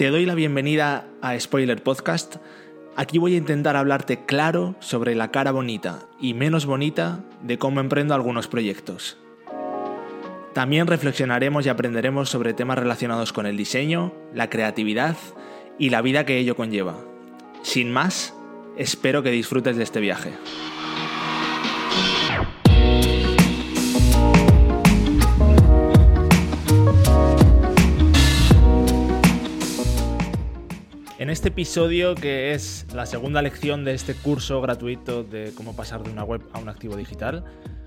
Te doy la bienvenida a Spoiler Podcast. Aquí voy a intentar hablarte claro sobre la cara bonita y menos bonita de cómo emprendo algunos proyectos. También reflexionaremos y aprenderemos sobre temas relacionados con el diseño, la creatividad y la vida que ello conlleva. Sin más, espero que disfrutes de este viaje. En este episodio, que es la segunda lección de este curso gratuito de cómo pasar de una web a un activo digital,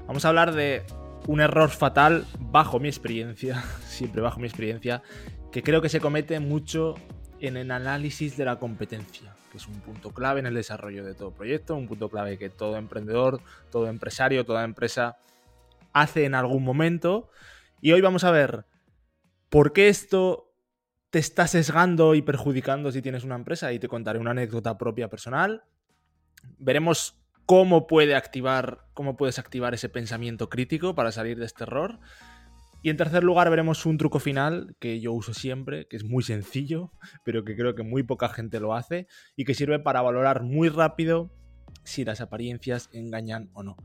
vamos a hablar de un error fatal, bajo mi experiencia, siempre bajo mi experiencia, que creo que se comete mucho en el análisis de la competencia, que es un punto clave en el desarrollo de todo proyecto, un punto clave que todo emprendedor, todo empresario, toda empresa hace en algún momento. Y hoy vamos a ver por qué esto te está sesgando y perjudicando si tienes una empresa y te contaré una anécdota propia personal. Veremos cómo puede activar, cómo puedes activar ese pensamiento crítico para salir de este error. Y en tercer lugar veremos un truco final que yo uso siempre, que es muy sencillo, pero que creo que muy poca gente lo hace y que sirve para valorar muy rápido si las apariencias engañan o no.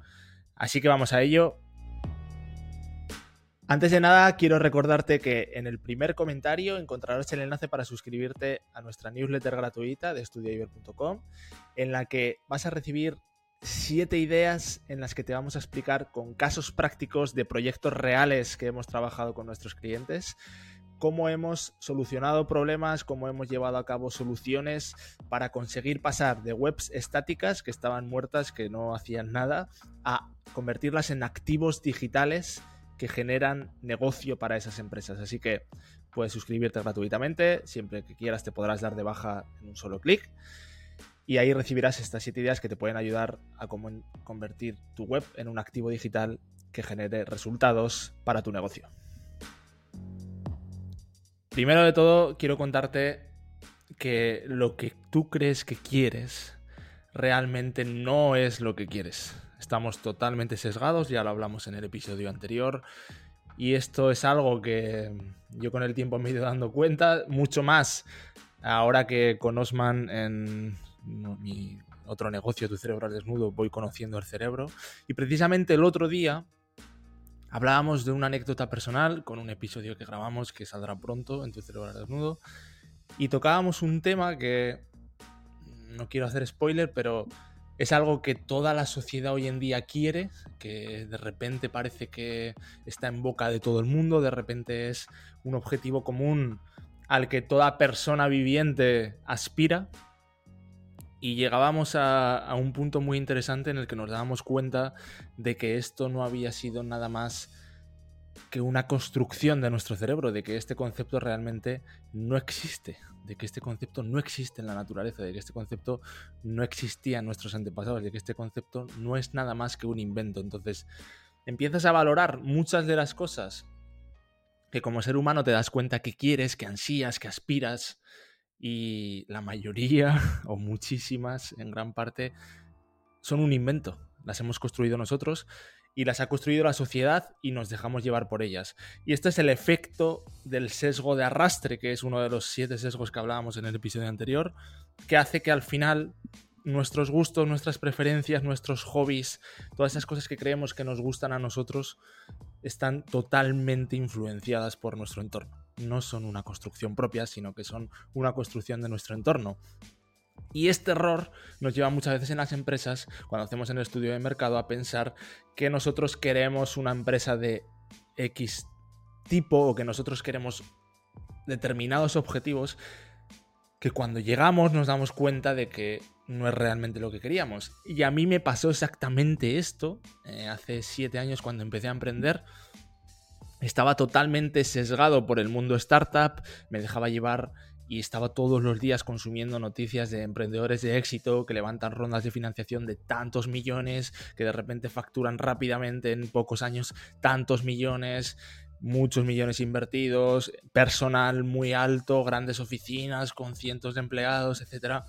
Así que vamos a ello. Antes de nada, quiero recordarte que en el primer comentario encontrarás el enlace para suscribirte a nuestra newsletter gratuita de estudioiber.com, en la que vas a recibir siete ideas en las que te vamos a explicar con casos prácticos de proyectos reales que hemos trabajado con nuestros clientes, cómo hemos solucionado problemas, cómo hemos llevado a cabo soluciones para conseguir pasar de webs estáticas que estaban muertas, que no hacían nada, a convertirlas en activos digitales que generan negocio para esas empresas. Así que puedes suscribirte gratuitamente, siempre que quieras te podrás dar de baja en un solo clic y ahí recibirás estas siete ideas que te pueden ayudar a convertir tu web en un activo digital que genere resultados para tu negocio. Primero de todo, quiero contarte que lo que tú crees que quieres realmente no es lo que quieres. Estamos totalmente sesgados, ya lo hablamos en el episodio anterior. Y esto es algo que yo con el tiempo me he ido dando cuenta, mucho más ahora que con Osman en mi otro negocio, Tu cerebro al desnudo, voy conociendo el cerebro. Y precisamente el otro día hablábamos de una anécdota personal con un episodio que grabamos que saldrá pronto en Tu cerebro al desnudo. Y tocábamos un tema que no quiero hacer spoiler, pero es algo que toda la sociedad hoy en día quiere, que de repente parece que está en boca de todo el mundo, de repente es un objetivo común al que toda persona viviente aspira. Y llegábamos a, un punto muy interesante en el que nos dábamos cuenta de que esto no había sido nada más que una construcción de nuestro cerebro, de que este concepto realmente no existe de que este concepto no existe en la naturaleza, de que este concepto no existía en nuestros antepasados, de que este concepto no es nada más que un invento. Entonces, empiezas a valorar muchas de las cosas que como ser humano te das cuenta que quieres, que ansías, que aspiras, y la mayoría, o muchísimas, en gran parte, son un invento. Las hemos construido nosotros y las ha construido la sociedad y nos dejamos llevar por ellas. Y este es el efecto del sesgo de arrastre, que es uno de los siete sesgos que hablábamos en el episodio anterior, que hace que al final nuestros gustos, nuestras preferencias, nuestros hobbies, todas esas cosas que creemos que nos gustan a nosotros, están totalmente influenciadas por nuestro entorno. No son una construcción propia, sino que son una construcción de nuestro entorno. Y este error nos lleva muchas veces en las empresas, cuando hacemos el estudio de mercado, a pensar que nosotros queremos una empresa de X tipo o que nosotros queremos determinados objetivos que cuando llegamos nos damos cuenta de que no es realmente lo que queríamos. Y a mí me pasó exactamente esto eh, hace siete años cuando empecé a emprender. Estaba totalmente sesgado por el mundo startup, me dejaba llevar y estaba todos los días consumiendo noticias de emprendedores de éxito que levantan rondas de financiación de tantos millones, que de repente facturan rápidamente en pocos años tantos millones, muchos millones invertidos, personal muy alto, grandes oficinas con cientos de empleados, etc.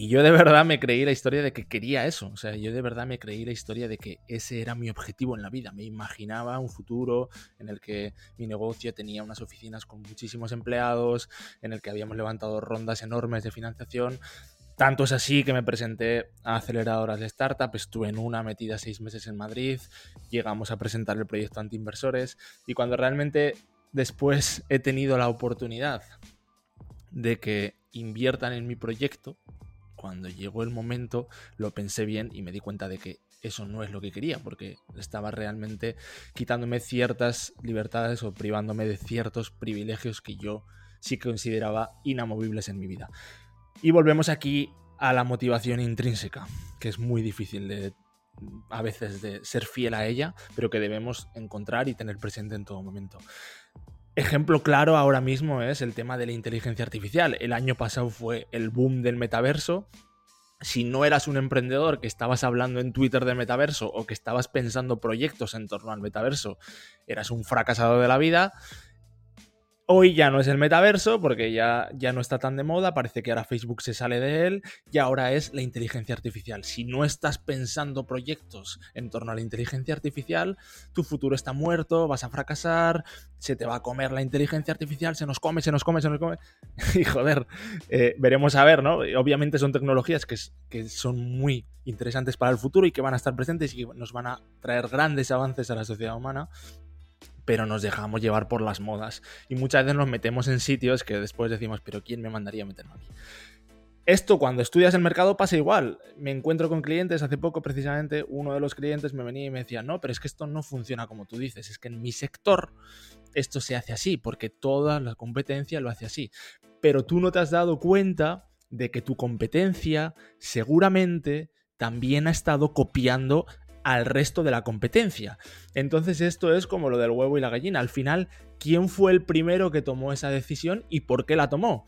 Y yo de verdad me creí la historia de que quería eso. O sea, yo de verdad me creí la historia de que ese era mi objetivo en la vida. Me imaginaba un futuro en el que mi negocio tenía unas oficinas con muchísimos empleados, en el que habíamos levantado rondas enormes de financiación. Tanto es así que me presenté a aceleradoras de startup, estuve en una metida seis meses en Madrid, llegamos a presentar el proyecto ante inversores y cuando realmente después he tenido la oportunidad de que inviertan en mi proyecto, cuando llegó el momento lo pensé bien y me di cuenta de que eso no es lo que quería, porque estaba realmente quitándome ciertas libertades o privándome de ciertos privilegios que yo sí consideraba inamovibles en mi vida. Y volvemos aquí a la motivación intrínseca, que es muy difícil de a veces de ser fiel a ella, pero que debemos encontrar y tener presente en todo momento. Ejemplo claro ahora mismo es el tema de la inteligencia artificial. El año pasado fue el boom del metaverso. Si no eras un emprendedor que estabas hablando en Twitter de metaverso o que estabas pensando proyectos en torno al metaverso, eras un fracasado de la vida. Hoy ya no es el metaverso porque ya, ya no está tan de moda, parece que ahora Facebook se sale de él y ahora es la inteligencia artificial. Si no estás pensando proyectos en torno a la inteligencia artificial, tu futuro está muerto, vas a fracasar, se te va a comer la inteligencia artificial, se nos come, se nos come, se nos come. y joder, eh, veremos a ver, ¿no? Obviamente son tecnologías que, que son muy interesantes para el futuro y que van a estar presentes y que nos van a traer grandes avances a la sociedad humana, pero nos dejamos llevar por las modas. Y muchas veces nos metemos en sitios que después decimos, pero ¿quién me mandaría a meterme aquí? Esto cuando estudias el mercado pasa igual. Me encuentro con clientes, hace poco precisamente uno de los clientes me venía y me decía, no, pero es que esto no funciona como tú dices, es que en mi sector esto se hace así, porque toda la competencia lo hace así. Pero tú no te has dado cuenta de que tu competencia seguramente también ha estado copiando al resto de la competencia. Entonces esto es como lo del huevo y la gallina. Al final, ¿quién fue el primero que tomó esa decisión y por qué la tomó?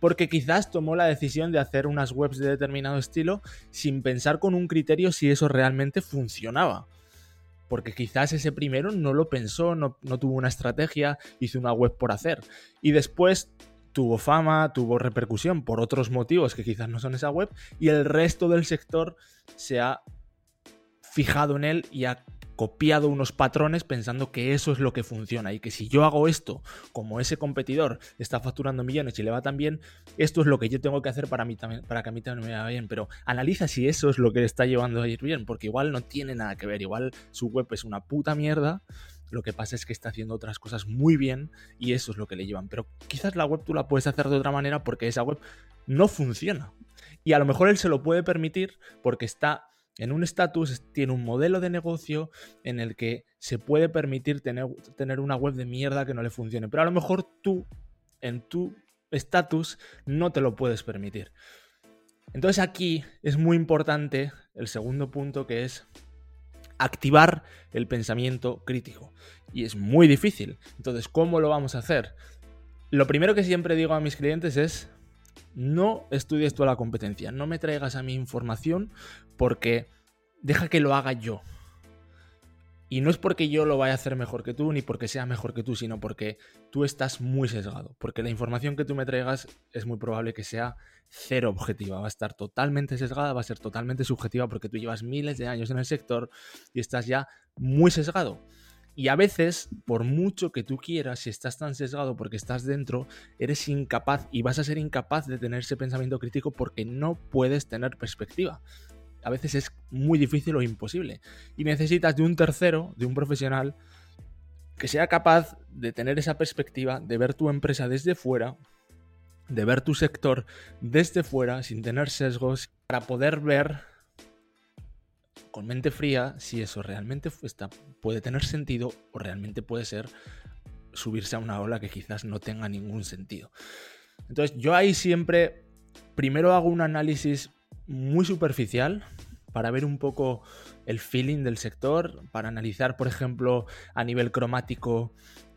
Porque quizás tomó la decisión de hacer unas webs de determinado estilo sin pensar con un criterio si eso realmente funcionaba. Porque quizás ese primero no lo pensó, no, tuvo una estrategia, hizo una web por hacer. Y después tuvo fama, tuvo repercusión por otros motivos que quizás no son esa web, y el resto del sector se ha fijado en él y ha copiado unos patrones pensando que eso es lo que funciona y que si yo hago esto, como ese competidor está facturando millones y le va tan bien, esto es lo que yo tengo que hacer para, mí para que a mí también me vaya bien. Pero analiza si eso es lo que le está llevando a ir bien, porque igual no tiene nada que ver, igual su web es una puta mierda. Lo que pasa es que está haciendo otras cosas muy bien y eso es lo que le llevan. Pero quizás la web tú la puedes hacer de otra manera porque esa web no funciona. Y a lo mejor él se lo puede permitir porque está en un estatus tiene un modelo de negocio en el que se puede permitir tener, tener una web de mierda que no le funcione. Pero a lo mejor tú, en tu estatus, no te lo puedes permitir. Entonces aquí es muy importante el segundo punto que es activar el pensamiento crítico. Y es muy difícil. Entonces, ¿cómo lo vamos a hacer? Lo primero que siempre digo a mis clientes es no estudies toda la competencia, no me traigas a mi información porque deja que lo haga yo. Y no es porque yo lo vaya a hacer mejor que tú, ni porque sea mejor que tú, sino porque tú estás muy sesgado. Porque la información que tú me traigas es muy probable que sea cero objetiva. Va a estar totalmente sesgada, va a ser totalmente subjetiva porque tú llevas miles de años en el sector y estás ya muy sesgado. Y a veces, por mucho que tú quieras, si estás tan sesgado porque estás dentro, eres incapaz y vas a ser incapaz de tener ese pensamiento crítico porque no puedes tener perspectiva. A veces es muy difícil o imposible. Y necesitas de un tercero, de un profesional, que sea capaz de tener esa perspectiva, de ver tu empresa desde fuera, de ver tu sector desde fuera, sin tener sesgos, para poder ver con mente fría si eso realmente está, puede tener sentido o realmente puede ser subirse a una ola que quizás no tenga ningún sentido. Entonces yo ahí siempre primero hago un análisis muy superficial para ver un poco el feeling del sector, para analizar, por ejemplo, a nivel cromático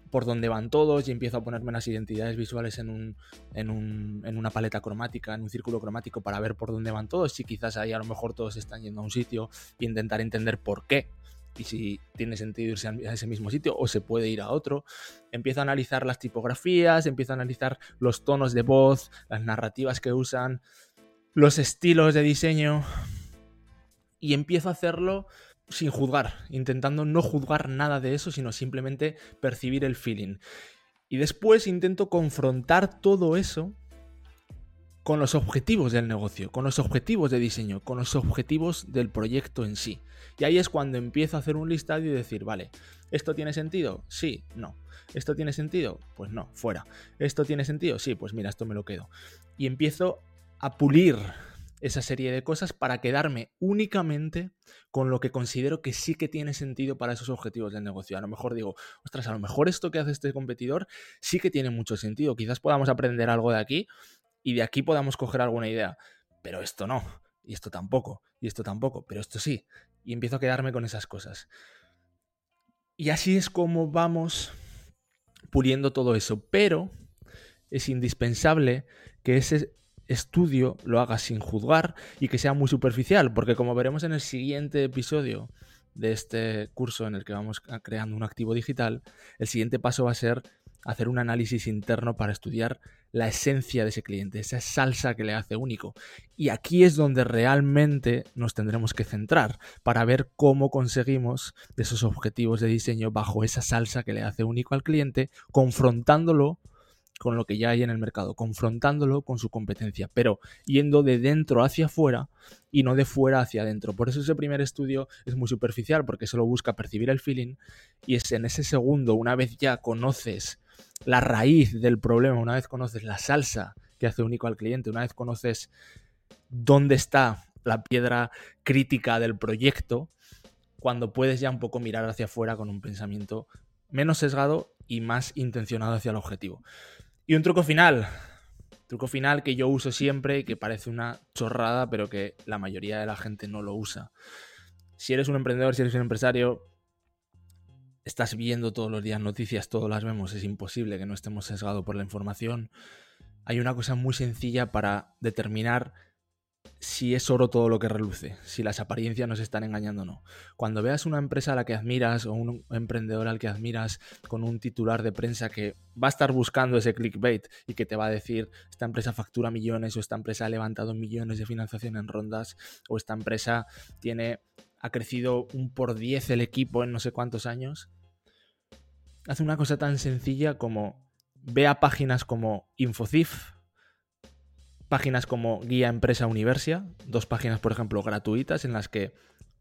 por dónde van todos y empiezo a ponerme las identidades visuales en, un, en, un, en, una paleta cromática, en un círculo cromático para ver por dónde van todos. Si quizás ahí a lo mejor todos están yendo a un sitio y intentar entender por qué y si tiene sentido irse a ese mismo sitio o se puede ir a otro. Empiezo a analizar las tipografías, empiezo a analizar los tonos de voz, las narrativas que usan. los estilos de diseño y empiezo a hacerlo sin juzgar, intentando no juzgar nada de eso, sino simplemente percibir el feeling. Y después intento confrontar todo eso con los objetivos del negocio, con los objetivos de diseño, con los objetivos del proyecto en sí. Y ahí es cuando empiezo a hacer un listado y decir, vale, ¿esto tiene sentido? Sí, no. ¿Esto tiene sentido? Pues no, fuera. ¿Esto tiene sentido? Sí, pues mira, esto me lo quedo. Y empiezo a pulir esa serie de cosas para quedarme únicamente con lo que considero que sí que tiene sentido para esos objetivos del negocio. A lo mejor digo, ostras, a lo mejor esto que hace este competidor sí que tiene mucho sentido. Quizás podamos aprender algo de aquí y de aquí podamos coger alguna idea. Pero esto no, y esto tampoco, y esto tampoco, pero esto sí. Y empiezo a quedarme con esas cosas. Y así es como vamos puliendo todo eso. Pero es indispensable que ese estudio lo haga sin juzgar y que sea muy superficial, porque como veremos en el siguiente episodio de este curso en el que vamos creando un activo digital, el siguiente paso va a ser hacer un análisis interno para estudiar la esencia de ese cliente, esa salsa que le hace único. Y aquí es donde realmente nos tendremos que centrar para ver cómo conseguimos esos objetivos de diseño bajo esa salsa que le hace único al cliente, confrontándolo con lo que ya hay en el mercado, confrontándolo con su competencia, pero yendo de dentro hacia afuera y no de fuera hacia adentro. Por eso ese primer estudio es muy superficial, porque solo busca percibir el feeling y es en ese segundo, una vez ya conoces la raíz del problema, una vez conoces la salsa que hace único al cliente, una vez conoces dónde está la piedra crítica del proyecto, cuando puedes ya un poco mirar hacia afuera con un pensamiento menos sesgado y más intencionado hacia el objetivo. Y un truco final. Truco final que yo uso siempre y que parece una chorrada, pero que la mayoría de la gente no lo usa. Si eres un emprendedor, si eres un empresario, estás viendo todos los días noticias, todos las vemos, es imposible que no estemos sesgados por la información. Hay una cosa muy sencilla para determinar si es oro todo lo que reluce, si las apariencias nos están engañando o no. Cuando veas una empresa a la que admiras o un emprendedor al que admiras con un titular de prensa que va a estar buscando ese clickbait y que te va a decir esta empresa factura millones o esta empresa ha levantado millones de financiación en rondas o esta empresa tiene ha crecido un por 10 el equipo en no sé cuántos años. Hace una cosa tan sencilla como ve a páginas como Infocif, páginas como Guía Empresa Universia, dos páginas, por ejemplo, gratuitas en las que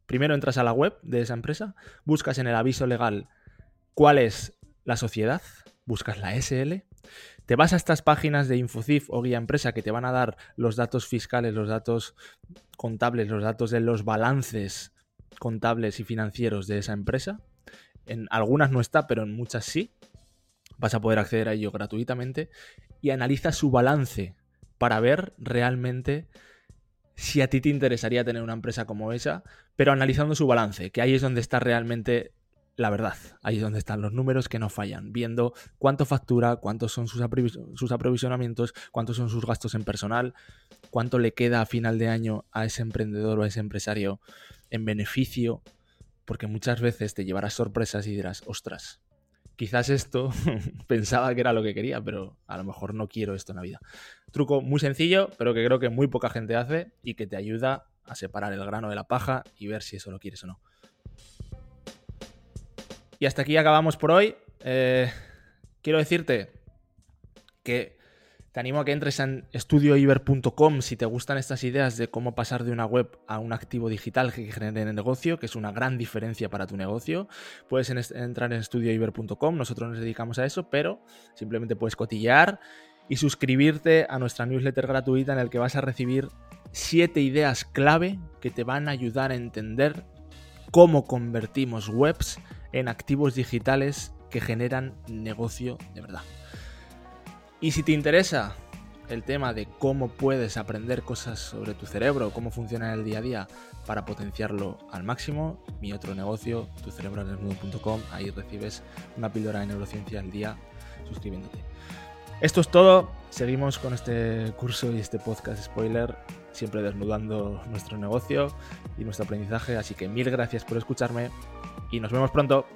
primero entras a la web de esa empresa, buscas en el aviso legal cuál es la sociedad, buscas la SL, te vas a estas páginas de Infocif o Guía Empresa que te van a dar los datos fiscales, los datos contables, los datos de los balances contables y financieros de esa empresa. En algunas no está, pero en muchas sí. Vas a poder acceder a ello gratuitamente y analiza su balance para ver realmente si a ti te interesaría tener una empresa como esa, pero analizando su balance, que ahí es donde está realmente la verdad, ahí es donde están los números que no fallan, viendo cuánto factura, cuántos son sus, sus aprovisionamientos, cuántos son sus gastos en personal, cuánto le queda a final de año a ese emprendedor o a ese empresario en beneficio, porque muchas veces te llevarás sorpresas y dirás, ostras, quizás esto pensaba que era lo que quería, pero a lo mejor no quiero esto en la vida. Truco muy sencillo, pero que creo que muy poca gente hace y que te ayuda a separar el grano de la paja y ver si eso lo quieres o no. Y hasta aquí acabamos por hoy. Eh, quiero decirte que te animo a que entres en estudioiber.com si te gustan estas ideas de cómo pasar de una web a un activo digital que genere el negocio, que es una gran diferencia para tu negocio. Puedes entrar en estudioiber.com, nosotros nos dedicamos a eso, pero simplemente puedes cotillear y suscribirte a nuestra newsletter gratuita en el que vas a recibir siete ideas clave que te van a ayudar a entender cómo convertimos webs en activos digitales que generan negocio de verdad. Y si te interesa el tema de cómo puedes aprender cosas sobre tu cerebro, cómo funciona en el día a día para potenciarlo al máximo, mi otro negocio, tucerebrodesnudo.com, ahí recibes una píldora de neurociencia al día suscribiéndote. Esto es todo, seguimos con este curso y este podcast spoiler, siempre desnudando nuestro negocio y nuestro aprendizaje, así que mil gracias por escucharme y nos vemos pronto.